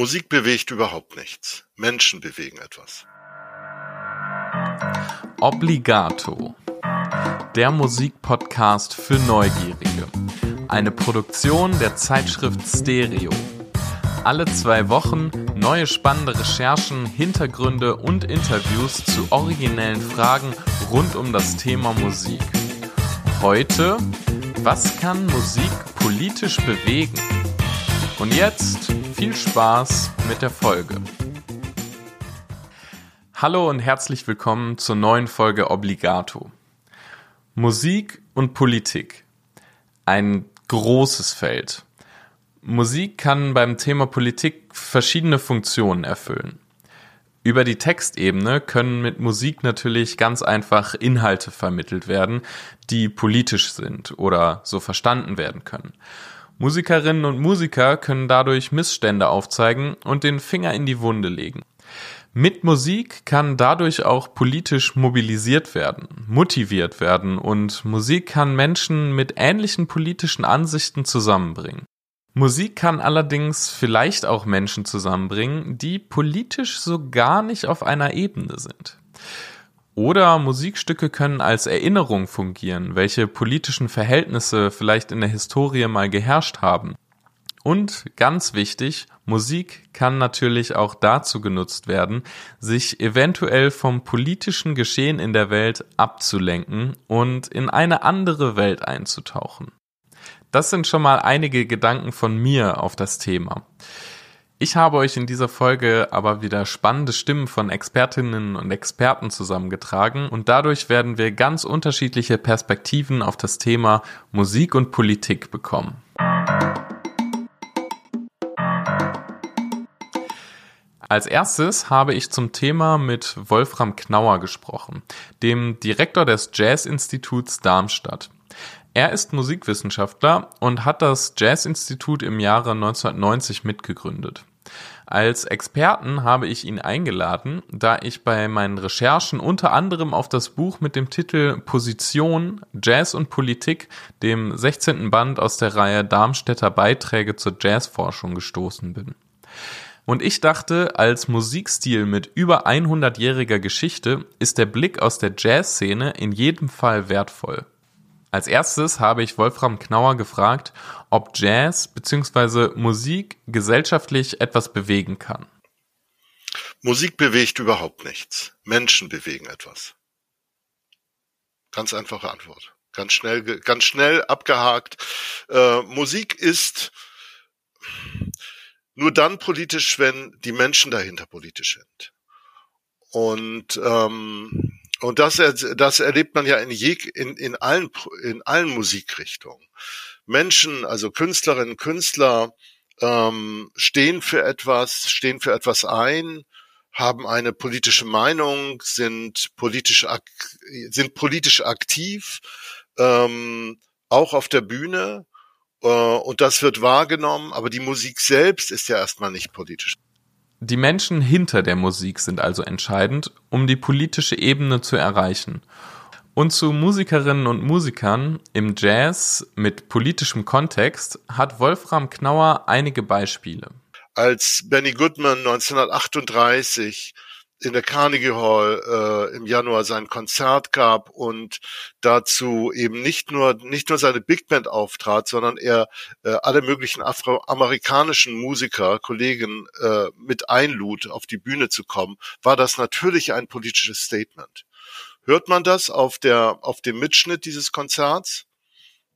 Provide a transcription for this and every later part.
Musik bewegt überhaupt nichts. Menschen bewegen etwas. Obligato. Der Musikpodcast für Neugierige. Eine Produktion der Zeitschrift Stereo. Alle zwei Wochen neue spannende Recherchen, Hintergründe und Interviews zu originellen Fragen rund um das Thema Musik. Heute, was kann Musik politisch bewegen? Und jetzt viel Spaß mit der Folge. Hallo und herzlich willkommen zur neuen Folge Obligato. Musik und Politik. Ein großes Feld. Musik kann beim Thema Politik verschiedene Funktionen erfüllen. Über die Textebene können mit Musik natürlich ganz einfach Inhalte vermittelt werden, die politisch sind oder so verstanden werden können. Musikerinnen und Musiker können dadurch Missstände aufzeigen und den Finger in die Wunde legen. Mit Musik kann dadurch auch politisch mobilisiert werden, motiviert werden und Musik kann Menschen mit ähnlichen politischen Ansichten zusammenbringen. Musik kann allerdings vielleicht auch Menschen zusammenbringen, die politisch so gar nicht auf einer Ebene sind. Oder Musikstücke können als Erinnerung fungieren, welche politischen Verhältnisse vielleicht in der Historie mal geherrscht haben. Und ganz wichtig, Musik kann natürlich auch dazu genutzt werden, sich eventuell vom politischen Geschehen in der Welt abzulenken und in eine andere Welt einzutauchen. Das sind schon mal einige Gedanken von mir auf das Thema. Ich habe euch in dieser Folge aber wieder spannende Stimmen von Expertinnen und Experten zusammengetragen und dadurch werden wir ganz unterschiedliche Perspektiven auf das Thema Musik und Politik bekommen. Als erstes habe ich zum Thema mit Wolfram Knauer gesprochen, dem Direktor des Jazz-Instituts Darmstadt. Er ist Musikwissenschaftler und hat das Jazz-Institut im Jahre 1990 mitgegründet. Als Experten habe ich ihn eingeladen, da ich bei meinen Recherchen unter anderem auf das Buch mit dem Titel Position, Jazz und Politik, dem 16. Band aus der Reihe Darmstädter Beiträge zur Jazzforschung gestoßen bin. Und ich dachte, als Musikstil mit über 100-jähriger Geschichte ist der Blick aus der Jazzszene in jedem Fall wertvoll. Als erstes habe ich Wolfram Knauer gefragt, ob Jazz bzw. Musik gesellschaftlich etwas bewegen kann. Musik bewegt überhaupt nichts. Menschen bewegen etwas. Ganz einfache Antwort. Ganz schnell, ganz schnell abgehakt. Äh, Musik ist nur dann politisch, wenn die Menschen dahinter politisch sind. Und ähm, und das, das erlebt man ja in, je, in, in, allen, in allen Musikrichtungen. Menschen, also Künstlerinnen, Künstler, ähm, stehen für etwas, stehen für etwas ein, haben eine politische Meinung, sind politisch, sind politisch aktiv, ähm, auch auf der Bühne. Äh, und das wird wahrgenommen, aber die Musik selbst ist ja erstmal nicht politisch. Die Menschen hinter der Musik sind also entscheidend, um die politische Ebene zu erreichen. Und zu Musikerinnen und Musikern im Jazz mit politischem Kontext hat Wolfram Knauer einige Beispiele. Als Benny Goodman 1938 in der Carnegie Hall äh, im Januar sein Konzert gab und dazu eben nicht nur nicht nur seine Big Band auftrat, sondern er äh, alle möglichen afroamerikanischen Musiker, Kollegen äh, mit einlud, auf die Bühne zu kommen, war das natürlich ein politisches Statement. Hört man das auf der auf dem Mitschnitt dieses Konzerts?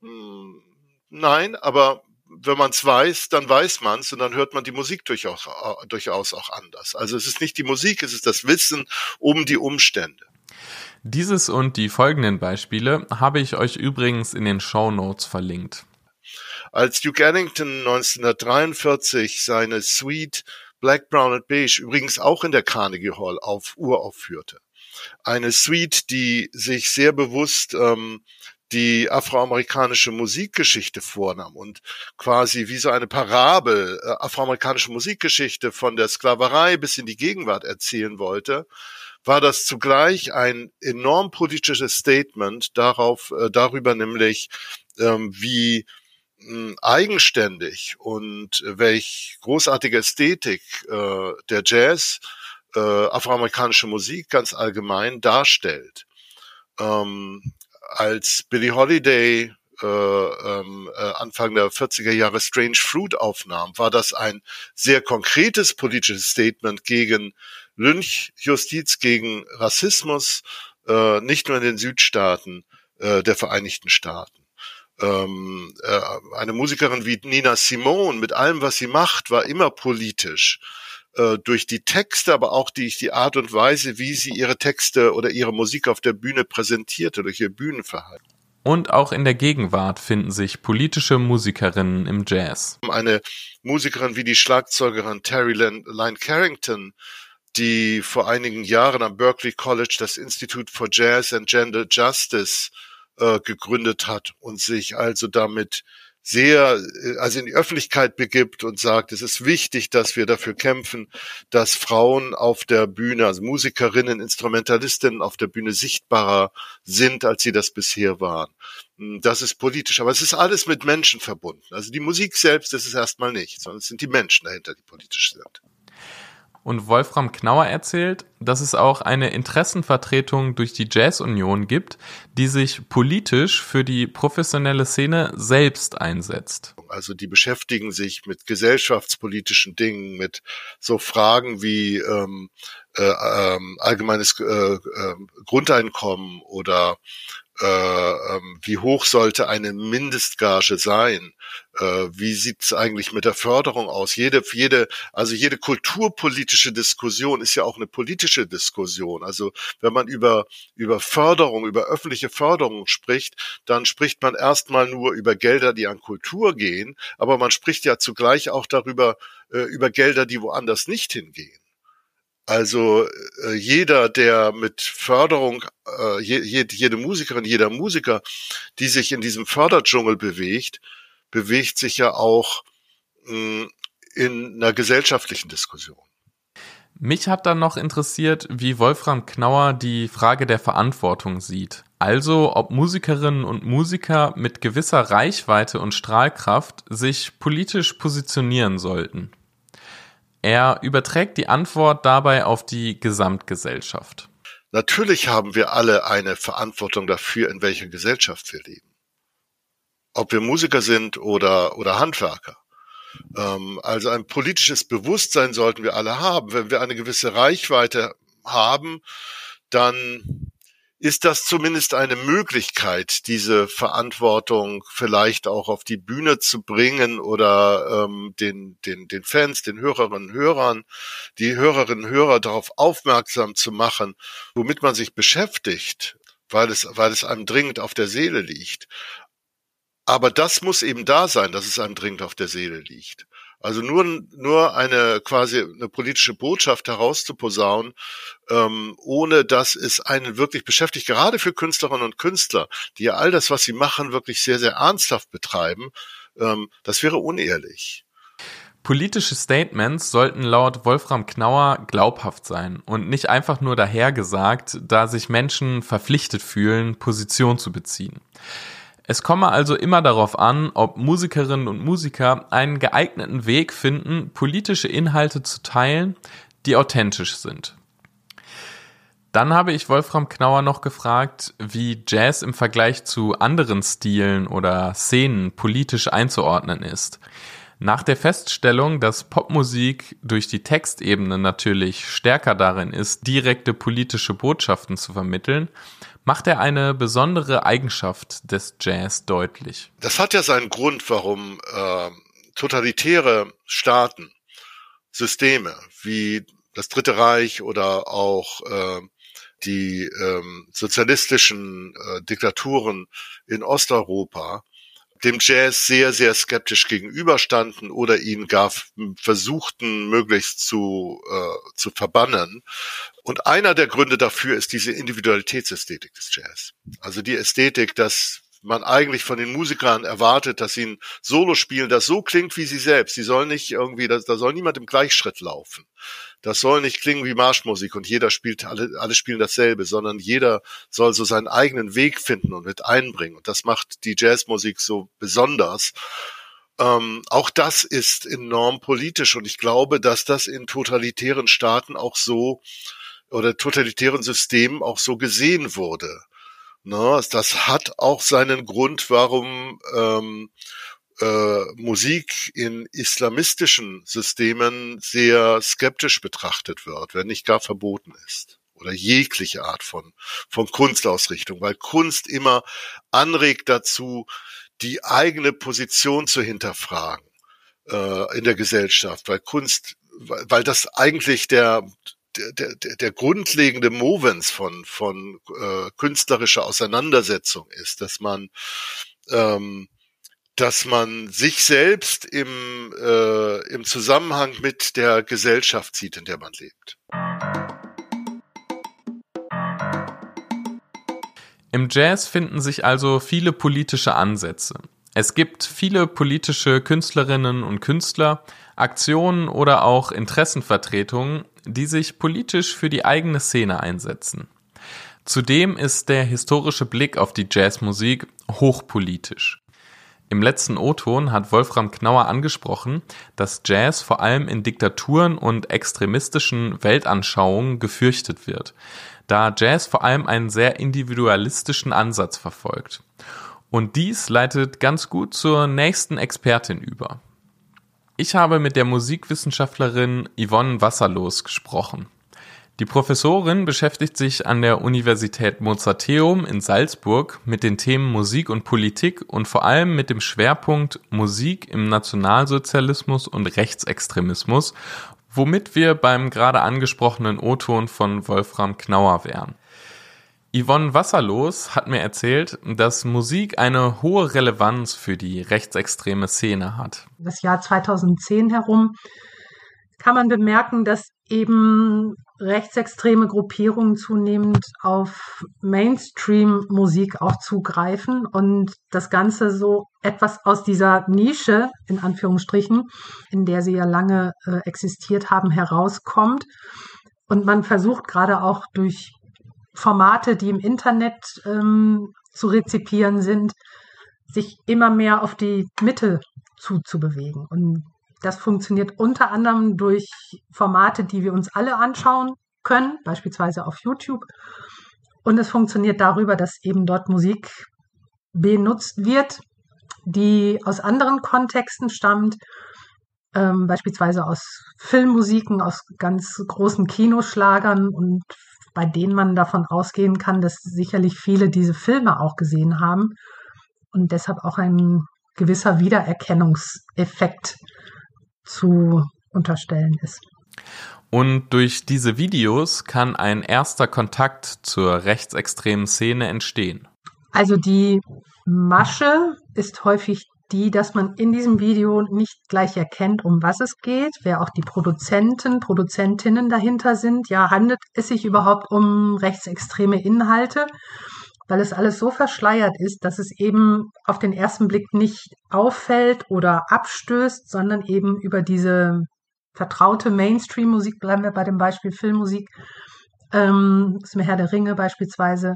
Hm, nein, aber wenn man es weiß, dann weiß man es und dann hört man die Musik durchaus, äh, durchaus auch anders. Also es ist nicht die Musik, es ist das Wissen um die Umstände. Dieses und die folgenden Beispiele habe ich euch übrigens in den Show Notes verlinkt. Als Duke Ellington 1943 seine Suite Black, Brown and Beige übrigens auch in der Carnegie Hall auf uraufführte, eine Suite, die sich sehr bewusst ähm, die afroamerikanische Musikgeschichte vornahm und quasi wie so eine Parabel äh, afroamerikanische Musikgeschichte von der Sklaverei bis in die Gegenwart erzählen wollte, war das zugleich ein enorm politisches Statement darauf, äh, darüber nämlich, ähm, wie mh, eigenständig und welch großartige Ästhetik äh, der Jazz, äh, afroamerikanische Musik ganz allgemein darstellt. Ähm, als Billie Holiday äh, ähm, äh, Anfang der 40er Jahre Strange Fruit aufnahm, war das ein sehr konkretes politisches Statement gegen Lynchjustiz, gegen Rassismus, äh, nicht nur in den Südstaaten äh, der Vereinigten Staaten. Ähm, äh, eine Musikerin wie Nina Simone mit allem, was sie macht, war immer politisch äh, durch die Texte, aber auch durch die Art und Weise, wie sie ihre Texte oder ihre Musik auf der Bühne präsentierte, durch ihr Bühnenverhalten. Und auch in der Gegenwart finden sich politische Musikerinnen im Jazz. Eine Musikerin wie die Schlagzeugerin Terry Lyne Carrington, die vor einigen Jahren am Berkeley College das Institute for Jazz and Gender Justice äh, gegründet hat und sich also damit sehr, äh, also in die Öffentlichkeit begibt und sagt, es ist wichtig, dass wir dafür kämpfen, dass Frauen auf der Bühne, also Musikerinnen, Instrumentalistinnen auf der Bühne sichtbarer sind, als sie das bisher waren. Hm, das ist politisch, aber es ist alles mit Menschen verbunden. Also die Musik selbst ist es erstmal nicht, sondern es sind die Menschen dahinter, die politisch sind. Und Wolfram Knauer erzählt, dass es auch eine Interessenvertretung durch die Jazz-Union gibt, die sich politisch für die professionelle Szene selbst einsetzt. Also die beschäftigen sich mit gesellschaftspolitischen Dingen, mit so Fragen wie ähm, äh, ähm, allgemeines äh, äh, Grundeinkommen oder äh, wie hoch sollte eine Mindestgage sein? Äh, wie sieht's eigentlich mit der Förderung aus? Jede, jede, also jede kulturpolitische Diskussion ist ja auch eine politische Diskussion. Also wenn man über, über Förderung, über öffentliche Förderung spricht, dann spricht man erstmal nur über Gelder, die an Kultur gehen, aber man spricht ja zugleich auch darüber, äh, über Gelder, die woanders nicht hingehen. Also äh, jeder, der mit Förderung, äh, je, jede Musikerin, jeder Musiker, die sich in diesem Förderdschungel bewegt, bewegt sich ja auch mh, hm, in einer gesellschaftlichen Diskussion. Mich hat dann noch interessiert, wie Wolfram Knauer die Frage der Verantwortung sieht. Also, ob Musikerinnen und Musiker mit gewisser Reichweite und Strahlkraft sich politisch positionieren sollten. Er überträgt die Antwort dabei auf die Gesamtgesellschaft. Natürlich haben wir alle eine Verantwortung dafür, in welcher Gesellschaft wir leben. Ob wir Musiker sind oder, oder Handwerker. Ähm, also ein politisches Bewusstsein sollten wir alle haben. Wenn wir eine gewisse Reichweite haben, dann ist das zumindest eine Möglichkeit, diese Verantwortung vielleicht auch auf die Bühne zu bringen oder ähm, den, den, den Fans, den Hörerinnen und Hörern, die Hörerinnen und Hörer darauf aufmerksam zu machen, womit man sich beschäftigt, weil es, weil es einem dringend auf der Seele liegt. Aber das muss eben da sein, dass es einem dringend auf der Seele liegt. Also nur, nur eine quasi eine politische Botschaft herauszuposaunen, ähm, ohne dass es einen wirklich beschäftigt, gerade für Künstlerinnen und Künstler, die ja all das, was sie machen, wirklich sehr, sehr ernsthaft betreiben, ähm, das wäre unehrlich. Politische Statements sollten laut Wolfram Knauer glaubhaft sein und nicht einfach nur dahergesagt, da sich Menschen verpflichtet fühlen, Position zu beziehen. Es komme also immer darauf an, ob Musikerinnen und Musiker einen geeigneten Weg finden, politische Inhalte zu teilen, die authentisch sind. Dann habe ich Wolfram Knauer noch gefragt, wie Jazz im Vergleich zu anderen Stilen oder Szenen politisch einzuordnen ist. Nach der Feststellung, dass Popmusik durch die Textebene natürlich stärker darin ist, direkte politische Botschaften zu vermitteln, macht er eine besondere Eigenschaft des Jazz deutlich. Das hat ja seinen Grund, warum äh, totalitäre Staaten, Systeme wie das Dritte Reich oder auch äh, die ähm, sozialistischen äh, Diktaturen in Osteuropa dem Jazz sehr, sehr skeptisch gegenüberstanden oder ihn gar versuchten, möglichst zu, äh, zu verbannen. Und einer der Gründe dafür ist diese Individualitätsästhetik des Jazz. Also die Ästhetik, dass man eigentlich von den Musikern erwartet, dass sie ein Solo spielen, das so klingt wie sie selbst. Sie sollen nicht irgendwie, da, da soll niemand im Gleichschritt laufen. Das soll nicht klingen wie Marschmusik und jeder spielt, alle, alle spielen dasselbe, sondern jeder soll so seinen eigenen Weg finden und mit einbringen. Und das macht die Jazzmusik so besonders. Ähm, auch das ist enorm politisch und ich glaube, dass das in totalitären Staaten auch so oder totalitären Systemen auch so gesehen wurde. Ne, das hat auch seinen Grund, warum ähm, äh, Musik in islamistischen Systemen sehr skeptisch betrachtet wird, wenn nicht gar verboten ist. Oder jegliche Art von, von Kunstausrichtung, weil Kunst immer anregt dazu, die eigene Position zu hinterfragen äh, in der Gesellschaft, weil Kunst, weil, weil das eigentlich der, der, der, der grundlegende Movens von, von äh, künstlerischer Auseinandersetzung ist, dass man ähm, dass man sich selbst im, äh, im Zusammenhang mit der Gesellschaft sieht, in der man lebt. Im Jazz finden sich also viele politische Ansätze. Es gibt viele politische Künstlerinnen und Künstler, Aktionen oder auch Interessenvertretungen, die sich politisch für die eigene Szene einsetzen. Zudem ist der historische Blick auf die Jazzmusik hochpolitisch. Im letzten O-Ton hat Wolfram Knauer angesprochen, dass Jazz vor allem in Diktaturen und extremistischen Weltanschauungen gefürchtet wird da Jazz vor allem einen sehr individualistischen Ansatz verfolgt. Und dies leitet ganz gut zur nächsten Expertin über. Ich habe mit der Musikwissenschaftlerin Yvonne Wasserlos gesprochen. Die Professorin beschäftigt sich an der Universität Mozarteum in Salzburg mit den Themen Musik und Politik und vor allem mit dem Schwerpunkt Musik im Nationalsozialismus und Rechtsextremismus womit wir beim gerade angesprochenen O-Ton von Wolfram Knauer wären. Yvonne Wasserlos hat mir erzählt, dass Musik eine hohe Relevanz für die rechtsextreme Szene hat. Das Jahr 2010 herum kann man bemerken, dass eben rechtsextreme Gruppierungen zunehmend auf Mainstream-Musik auch zugreifen und das Ganze so etwas aus dieser Nische, in Anführungsstrichen, in der sie ja lange äh, existiert haben, herauskommt. Und man versucht gerade auch durch Formate, die im Internet ähm, zu rezipieren sind, sich immer mehr auf die Mitte zuzubewegen. Und das funktioniert unter anderem durch Formate, die wir uns alle anschauen können, beispielsweise auf YouTube. Und es funktioniert darüber, dass eben dort Musik benutzt wird, die aus anderen Kontexten stammt, ähm, beispielsweise aus Filmmusiken, aus ganz großen Kinoschlagern und bei denen man davon ausgehen kann, dass sicherlich viele diese Filme auch gesehen haben und deshalb auch ein gewisser Wiedererkennungseffekt zu unterstellen ist. Und durch diese Videos kann ein erster Kontakt zur rechtsextremen Szene entstehen. Also die Masche ist häufig die, dass man in diesem Video nicht gleich erkennt, um was es geht, wer auch die Produzenten, Produzentinnen dahinter sind. Ja, handelt es sich überhaupt um rechtsextreme Inhalte? weil es alles so verschleiert ist, dass es eben auf den ersten Blick nicht auffällt oder abstößt, sondern eben über diese vertraute Mainstream-Musik, bleiben wir bei dem Beispiel Filmmusik, ähm, ist mir Herr der Ringe beispielsweise,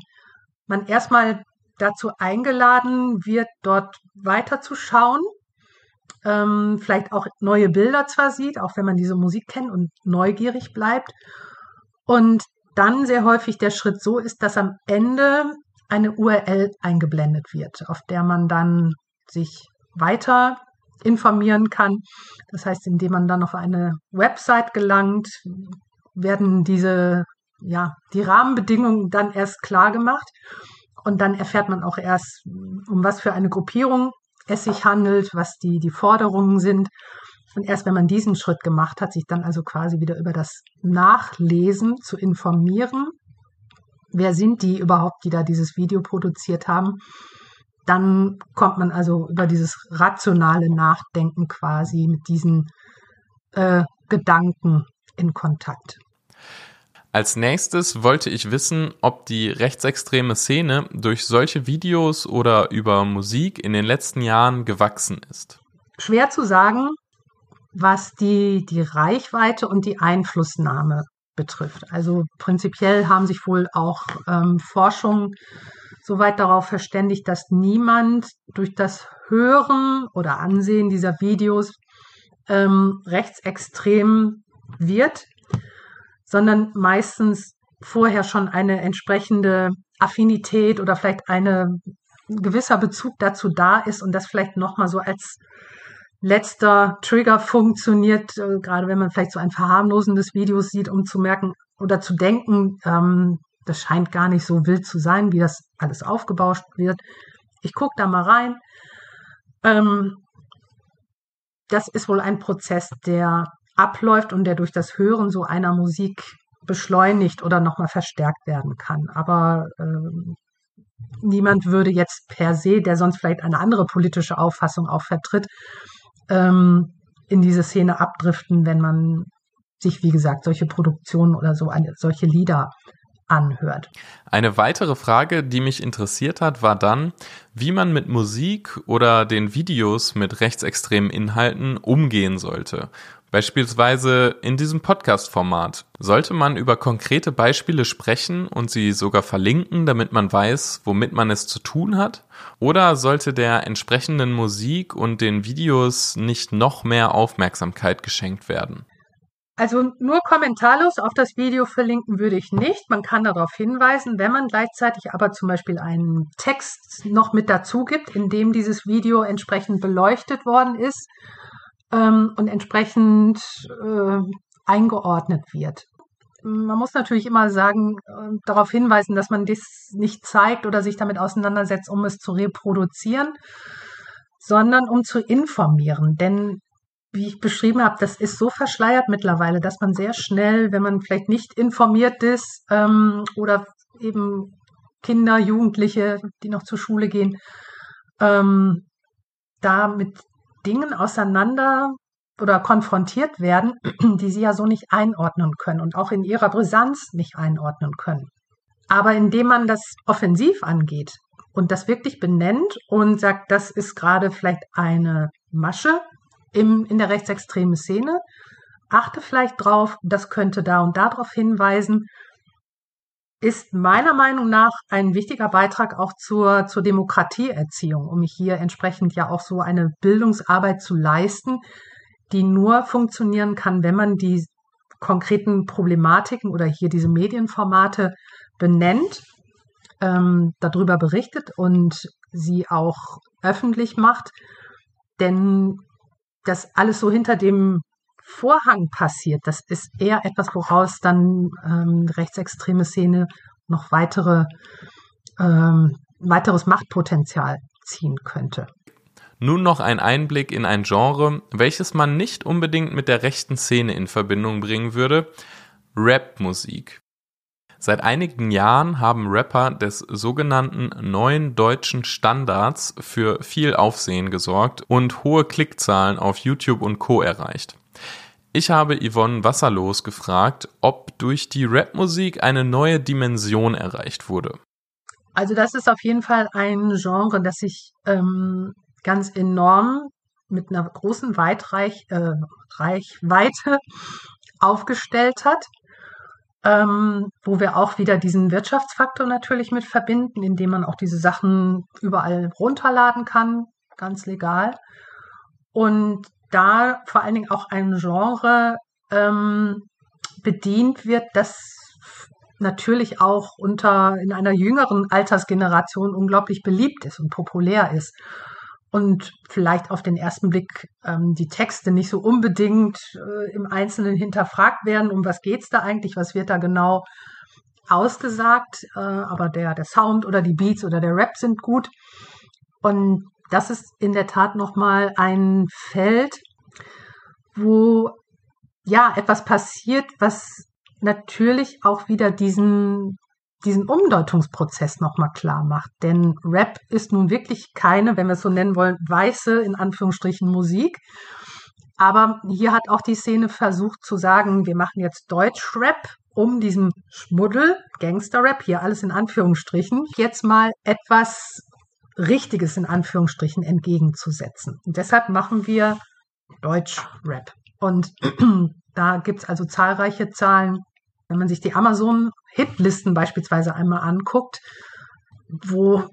man erstmal dazu eingeladen wird, dort weiterzuschauen, ähm, vielleicht auch neue Bilder zwar sieht, auch wenn man diese Musik kennt und neugierig bleibt. Und dann sehr häufig der Schritt so ist, dass am Ende eine URL eingeblendet wird, auf der man dann sich weiter informieren kann. Das heißt, indem man dann auf eine Website gelangt, werden diese, ja, die Rahmenbedingungen dann erst klar gemacht. Und dann erfährt man auch erst, um was für eine Gruppierung es sich handelt, was die, die Forderungen sind. Und erst wenn man diesen Schritt gemacht hat, sich dann also quasi wieder über das Nachlesen zu informieren, wer sind die überhaupt, die da dieses Video produziert haben, dann kommt man also über dieses rationale Nachdenken quasi mit diesen äh, Gedanken in Kontakt. Als nächstes wollte ich wissen, ob die rechtsextreme Szene durch solche Videos oder über Musik in den letzten Jahren gewachsen ist. Schwer zu sagen, was die, die Reichweite und die Einflussnahme betrifft. Also prinzipiell haben sich wohl auch ähm, Forschungen soweit darauf verständigt, dass niemand durch das Hören oder Ansehen dieser Videos ähm, rechtsextrem wird, sondern meistens vorher schon eine entsprechende Affinität oder vielleicht eine, ein gewisser Bezug dazu da ist und das vielleicht nochmal so als letzter Trigger funktioniert, äh, gerade wenn man vielleicht so ein verharmlosendes Video sieht, um zu merken oder zu denken, ähm, das scheint gar nicht so wild zu sein, wie das alles aufgebauscht wird. Ich gucke da mal rein. Ähm, das ist wohl ein Prozess, der abläuft und der durch das Hören so einer Musik beschleunigt oder nochmal verstärkt werden kann. Aber ähm, niemand würde jetzt per se, der sonst vielleicht eine andere politische Auffassung auch vertritt, ähm, in diese Szene abdriften, wenn man sich, wie gesagt, solche Produktionen oder so eine, solche Lieder anhört. Eine weitere Frage, die mich interessiert hat, war dann, wie man mit Musik oder den Videos mit rechtsextremen Inhalten umgehen sollte. Beispielsweise in diesem Podcast-Format. Sollte man über konkrete Beispiele sprechen und sie sogar verlinken, damit man weiß, womit man es zu tun hat? Oder sollte der entsprechenden Musik und den Videos nicht noch mehr Aufmerksamkeit geschenkt werden? Also nur kommentarlos auf das Video verlinken würde ich nicht. Man kann darauf hinweisen, wenn man gleichzeitig aber zum Beispiel einen Text noch mit dazu gibt, in dem dieses Video entsprechend beleuchtet worden ist ähm, und entsprechend äh, eingeordnet wird. Man muss natürlich immer sagen, äh, darauf hinweisen, dass man das nicht zeigt oder sich damit auseinandersetzt, um es zu reproduzieren, sondern um zu informieren. Denn wie ich beschrieben habe, das ist so verschleiert mittlerweile, dass man sehr schnell, wenn man vielleicht nicht informiert ist ähm, oder eben Kinder, Jugendliche, die noch zur Schule gehen, ähm, da mit Dingen auseinander oder konfrontiert werden, die sie ja so nicht einordnen können und auch in ihrer Brisanz nicht einordnen können. Aber indem man das offensiv angeht und das wirklich benennt und sagt, das ist gerade vielleicht eine Masche, im, in der rechtsextremen Szene. Achte vielleicht drauf, das könnte da und da darauf hinweisen, ist meiner Meinung nach ein wichtiger Beitrag auch zur, zur Demokratieerziehung, um hier entsprechend ja auch so eine Bildungsarbeit zu leisten, die nur funktionieren kann, wenn man die konkreten Problematiken oder hier diese Medienformate benennt, ähm, darüber berichtet und sie auch öffentlich macht. Denn das alles so hinter dem Vorhang passiert, das ist eher etwas, woraus dann ähm, rechtsextreme Szene noch weitere, ähm, weiteres Machtpotenzial ziehen könnte. Nun noch ein Einblick in ein Genre, welches man nicht unbedingt mit der rechten Szene in Verbindung bringen würde, Rap-Musik. Seit einigen Jahren haben Rapper des sogenannten neuen deutschen Standards für viel Aufsehen gesorgt und hohe Klickzahlen auf YouTube und Co erreicht. Ich habe Yvonne Wasserlos gefragt, ob durch die Rapmusik eine neue Dimension erreicht wurde. Also das ist auf jeden Fall ein Genre, das sich ähm, ganz enorm mit einer großen Weitreich, äh, Reichweite aufgestellt hat ähm, wo wir auch wieder diesen Wirtschaftsfaktor natürlich mit verbinden, indem man auch diese Sachen überall runterladen kann, ganz legal. Und da vor allen Dingen auch ein Genre ähm, bedient wird, das natürlich auch unter in einer jüngeren Altersgeneration unglaublich beliebt ist und populär ist und vielleicht auf den ersten Blick ähm, die Texte nicht so unbedingt äh, im Einzelnen hinterfragt werden, um was geht's da eigentlich, was wird da genau ausgesagt, äh, aber der, der Sound oder die Beats oder der Rap sind gut. Und das ist in der Tat nochmal ein Feld, wo ja etwas passiert, was natürlich auch wieder diesen diesen Umdeutungsprozess nochmal klar macht. Denn Rap ist nun wirklich keine, wenn wir es so nennen wollen, weiße, in Anführungsstrichen, Musik. Aber hier hat auch die Szene versucht zu sagen, wir machen jetzt Deutsch-Rap um diesem Schmuddel, Gangster-Rap, hier alles in Anführungsstrichen, jetzt mal etwas Richtiges in Anführungsstrichen entgegenzusetzen. Und deshalb machen wir Deutsch-Rap. Und da gibt's also zahlreiche Zahlen, wenn man sich die Amazon-Hitlisten beispielsweise einmal anguckt, wo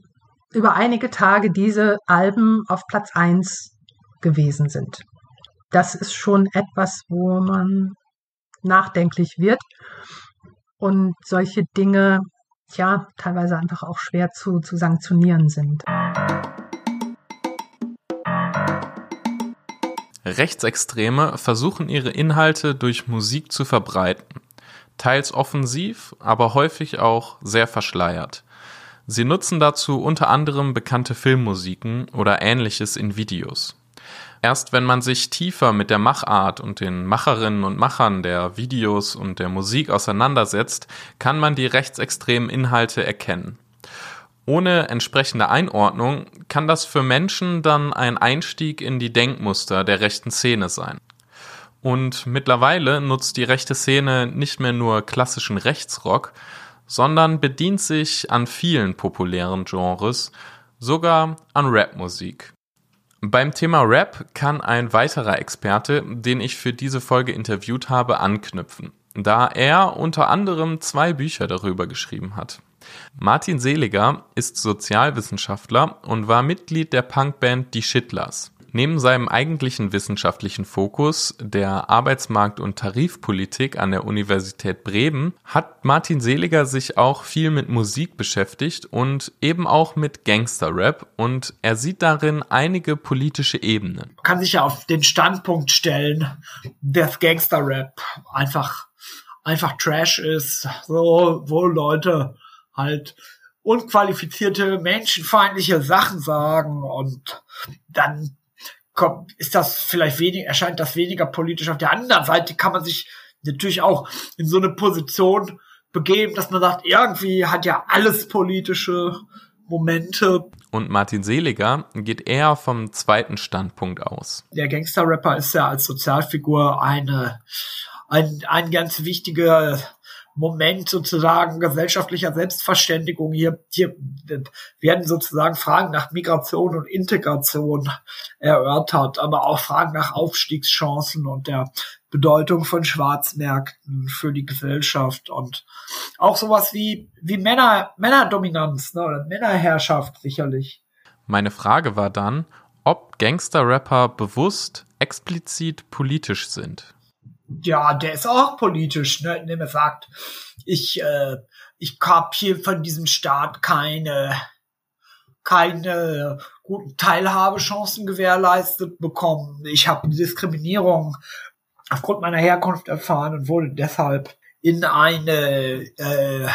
über einige Tage diese Alben auf Platz eins gewesen sind. Das ist schon etwas, wo man nachdenklich wird und solche Dinge ja teilweise einfach auch schwer zu, zu sanktionieren sind. Rechtsextreme versuchen ihre Inhalte durch Musik zu verbreiten, teils offensiv, aber häufig auch sehr verschleiert. Sie nutzen dazu unter anderem bekannte Filmmusiken oder ähnliches in Videos. Erst wenn man sich tiefer mit der Machart und den Macherinnen und Machern der Videos und der Musik auseinandersetzt, kann man die rechtsextremen Inhalte erkennen. Ohne entsprechende Einordnung kann das für Menschen dann ein Einstieg in die Denkmuster der rechten Szene sein. Und mittlerweile nutzt die rechte Szene nicht mehr nur klassischen Rechtsrock, sondern bedient sich an vielen populären Genres, sogar an Rapmusik. Beim Thema Rap kann ein weiterer Experte, den ich für diese Folge interviewt habe, anknüpfen, da er unter anderem zwei Bücher darüber geschrieben hat. Martin Seliger ist Sozialwissenschaftler und war Mitglied der Punkband Die Shitlers. Neben seinem eigentlichen wissenschaftlichen Fokus der Arbeitsmarkt- und Tarifpolitik an der Universität Bremen hat Martin Seliger sich auch viel mit Musik beschäftigt und eben auch mit Gangsterrap und er sieht darin einige politische Ebenen. Man kann sich ja auf den Standpunkt stellen, dass Gangsterrap einfach einfach Trash ist, so wo Leute halt unqualifizierte, menschenfeindliche Sachen sagen und dann kommt, ist das vielleicht wenig, erscheint das weniger politisch. Auf der anderen Seite kann man sich natürlich auch in so eine Position begeben, dass man sagt, irgendwie hat ja alles politische Momente. Und Martin Seliger geht eher vom zweiten Standpunkt aus. Der Gangster-Rapper ist ja als Sozialfigur eine, ein, ein ganz wichtiger Moment sozusagen gesellschaftlicher Selbstverständigung. Hier, hier werden sozusagen Fragen nach Migration und Integration erörtert, aber auch Fragen nach Aufstiegschancen und der Bedeutung von Schwarzmärkten für die Gesellschaft und auch sowas wie, wie Männer, Männerdominanz ne, oder Männerherrschaft sicherlich. Meine Frage war dann, ob Gangster-Rapper bewusst explizit politisch sind ja, der ist auch politisch, ne, indem er sagt, ich, äh, ich hab hier von diesem Staat keine, keine guten Teilhabechancen gewährleistet bekommen. Ich habe Diskriminierung aufgrund meiner Herkunft erfahren und wurde deshalb in eine, äh,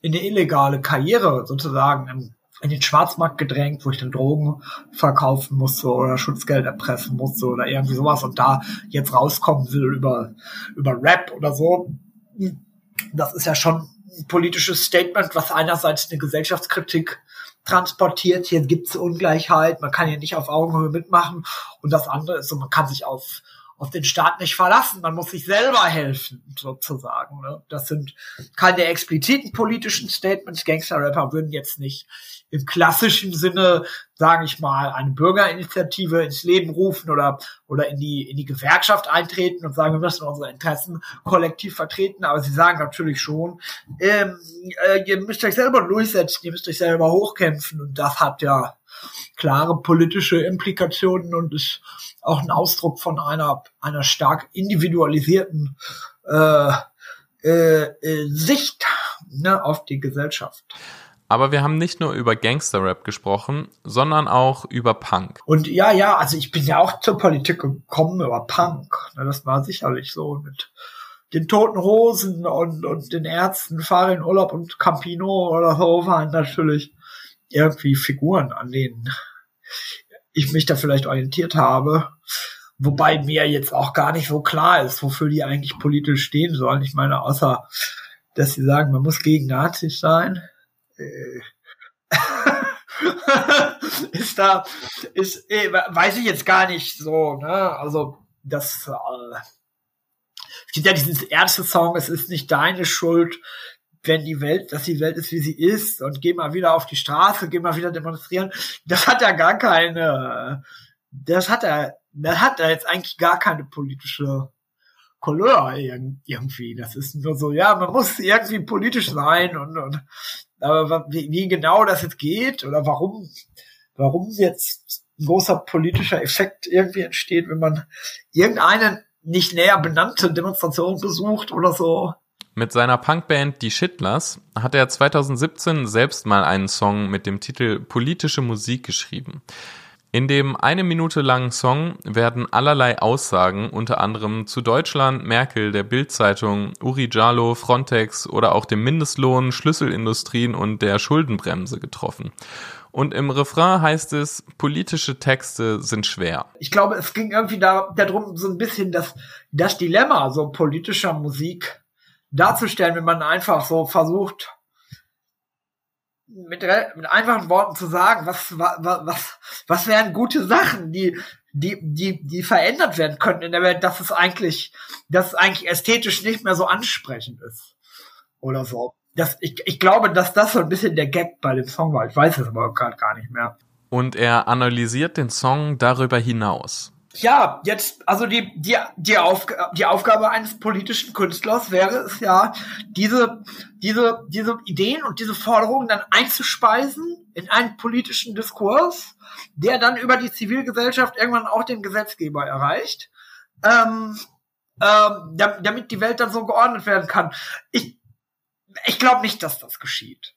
in eine illegale Karriere sozusagen in den Schwarzmarkt gedrängt, wo ich dann Drogen verkaufen musste oder Schutzgeld erpressen musste oder irgendwie sowas und da jetzt rauskommen will über, über Rap oder so. Das ist ja schon ein politisches Statement, was einerseits eine Gesellschaftskritik transportiert. Hier gibt's Ungleichheit, man kann hier nicht auf Augenhöhe mitmachen. Und das andere ist so, man kann sich auf auf den Staat nicht verlassen. Man muss sich selber helfen, sozusagen. Ne? Das sind keine expliziten politischen Statements. Gangster-Rapper würden jetzt nicht im klassischen Sinne, sage ich mal, eine Bürgerinitiative ins Leben rufen oder oder in die in die Gewerkschaft eintreten und sagen, wir müssen unsere Interessen kollektiv vertreten. Aber sie sagen natürlich schon, ähm, äh, ihr müsst euch selber durchsetzen, ihr müsst euch selber hochkämpfen und das hat ja klare politische Implikationen und ist auch ein Ausdruck von einer, einer stark individualisierten äh, äh, äh, Sicht ne, auf die Gesellschaft. Aber wir haben nicht nur über Gangster-Rap gesprochen, sondern auch über Punk. Und ja, ja, also ich bin ja auch zur Politik gekommen über Punk. Ne, das war sicherlich so mit den Toten Hosen und, und den Ärzten, Farin Urlaub und Campino oder so waren natürlich irgendwie Figuren, an denen ich mich da vielleicht orientiert habe. Wobei mir jetzt auch gar nicht so klar ist, wofür die eigentlich politisch stehen sollen. Ich meine, außer, dass sie sagen, man muss gegen Nazis sein. Äh, ist da, ist, äh, weiß ich jetzt gar nicht so, ne? Also, das, äh, es gibt ja diesen erste Song, es ist nicht deine Schuld, wenn die Welt, dass die Welt ist, wie sie ist und geh mal wieder auf die Straße, geh mal wieder demonstrieren. Das hat ja gar keine, das hat er, das hat er jetzt eigentlich gar keine politische Couleur irgendwie. Das ist nur so, ja, man muss irgendwie politisch sein und, und aber wie, wie genau das jetzt geht oder warum, warum jetzt ein großer politischer Effekt irgendwie entsteht, wenn man irgendeine nicht näher benannte Demonstration besucht oder so. Mit seiner Punkband Die Shitlers hat er 2017 selbst mal einen Song mit dem Titel Politische Musik geschrieben. In dem eine Minute langen Song werden allerlei Aussagen unter anderem zu Deutschland, Merkel, der Bildzeitung, Uri Jalo, Frontex oder auch dem Mindestlohn, Schlüsselindustrien und der Schuldenbremse getroffen. Und im Refrain heißt es, politische Texte sind schwer. Ich glaube, es ging irgendwie da, darum, so ein bisschen das, das Dilemma so politischer Musik darzustellen, wenn man einfach so versucht, mit, mit einfachen Worten zu sagen, was, was, was, was wären gute Sachen, die, die, die, die verändert werden könnten in der Welt, dass es eigentlich, dass es eigentlich ästhetisch nicht mehr so ansprechend ist. Oder so. Das, ich, ich glaube, dass das so ein bisschen der Gag bei dem Song war. Ich weiß es aber gerade gar nicht mehr. Und er analysiert den Song darüber hinaus. Ja, jetzt, also die, die, die, Aufg die Aufgabe eines politischen Künstlers wäre es ja, diese, diese, diese Ideen und diese Forderungen dann einzuspeisen in einen politischen Diskurs, der dann über die Zivilgesellschaft irgendwann auch den Gesetzgeber erreicht, ähm, ähm, damit die Welt dann so geordnet werden kann. Ich, ich glaube nicht, dass das geschieht.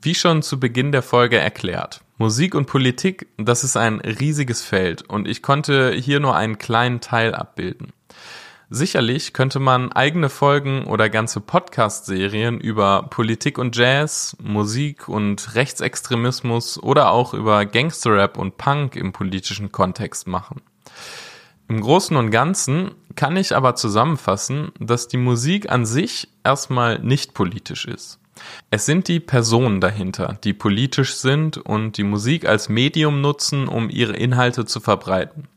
Wie schon zu Beginn der Folge erklärt, Musik und Politik, das ist ein riesiges Feld und ich konnte hier nur einen kleinen Teil abbilden. Sicherlich könnte man eigene Folgen oder ganze Podcast-Serien über Politik und Jazz, Musik und Rechtsextremismus oder auch über Gangsterrap und Punk im politischen Kontext machen. Im Großen und Ganzen kann ich aber zusammenfassen, dass die Musik an sich erstmal nicht politisch ist. Es sind die Personen dahinter, die politisch sind und die Musik als Medium nutzen, um ihre Inhalte zu verbreiten.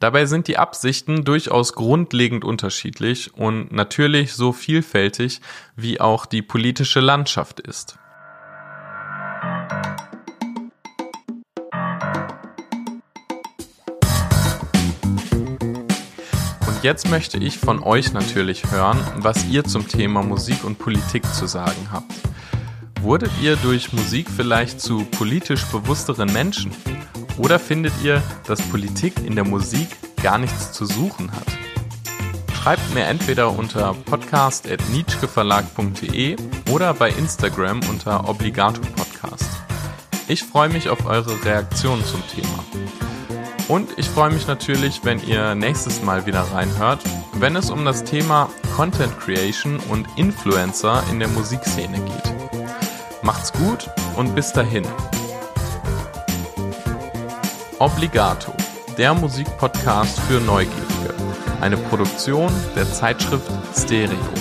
Dabei sind die Absichten durchaus grundlegend unterschiedlich und natürlich so vielfältig, wie auch die politische Landschaft ist. Jetzt möchte ich von euch natürlich hören, was ihr zum Thema Musik und Politik zu sagen habt. Wurdet ihr durch Musik vielleicht zu politisch bewussteren Menschen? Oder findet ihr, dass Politik in der Musik gar nichts zu suchen hat? Schreibt mir entweder unter podcast.nietzscheverlag.de oder bei Instagram unter Obligato Podcast. Ich freue mich auf eure Reaktionen zum Thema. Und ich freue mich natürlich, wenn ihr nächstes Mal wieder reinhört, wenn es um das Thema Content Creation und Influencer in der Musikszene geht. Macht's gut und bis dahin. Obligato, der Musikpodcast für Neugierige. Eine Produktion der Zeitschrift Stereo.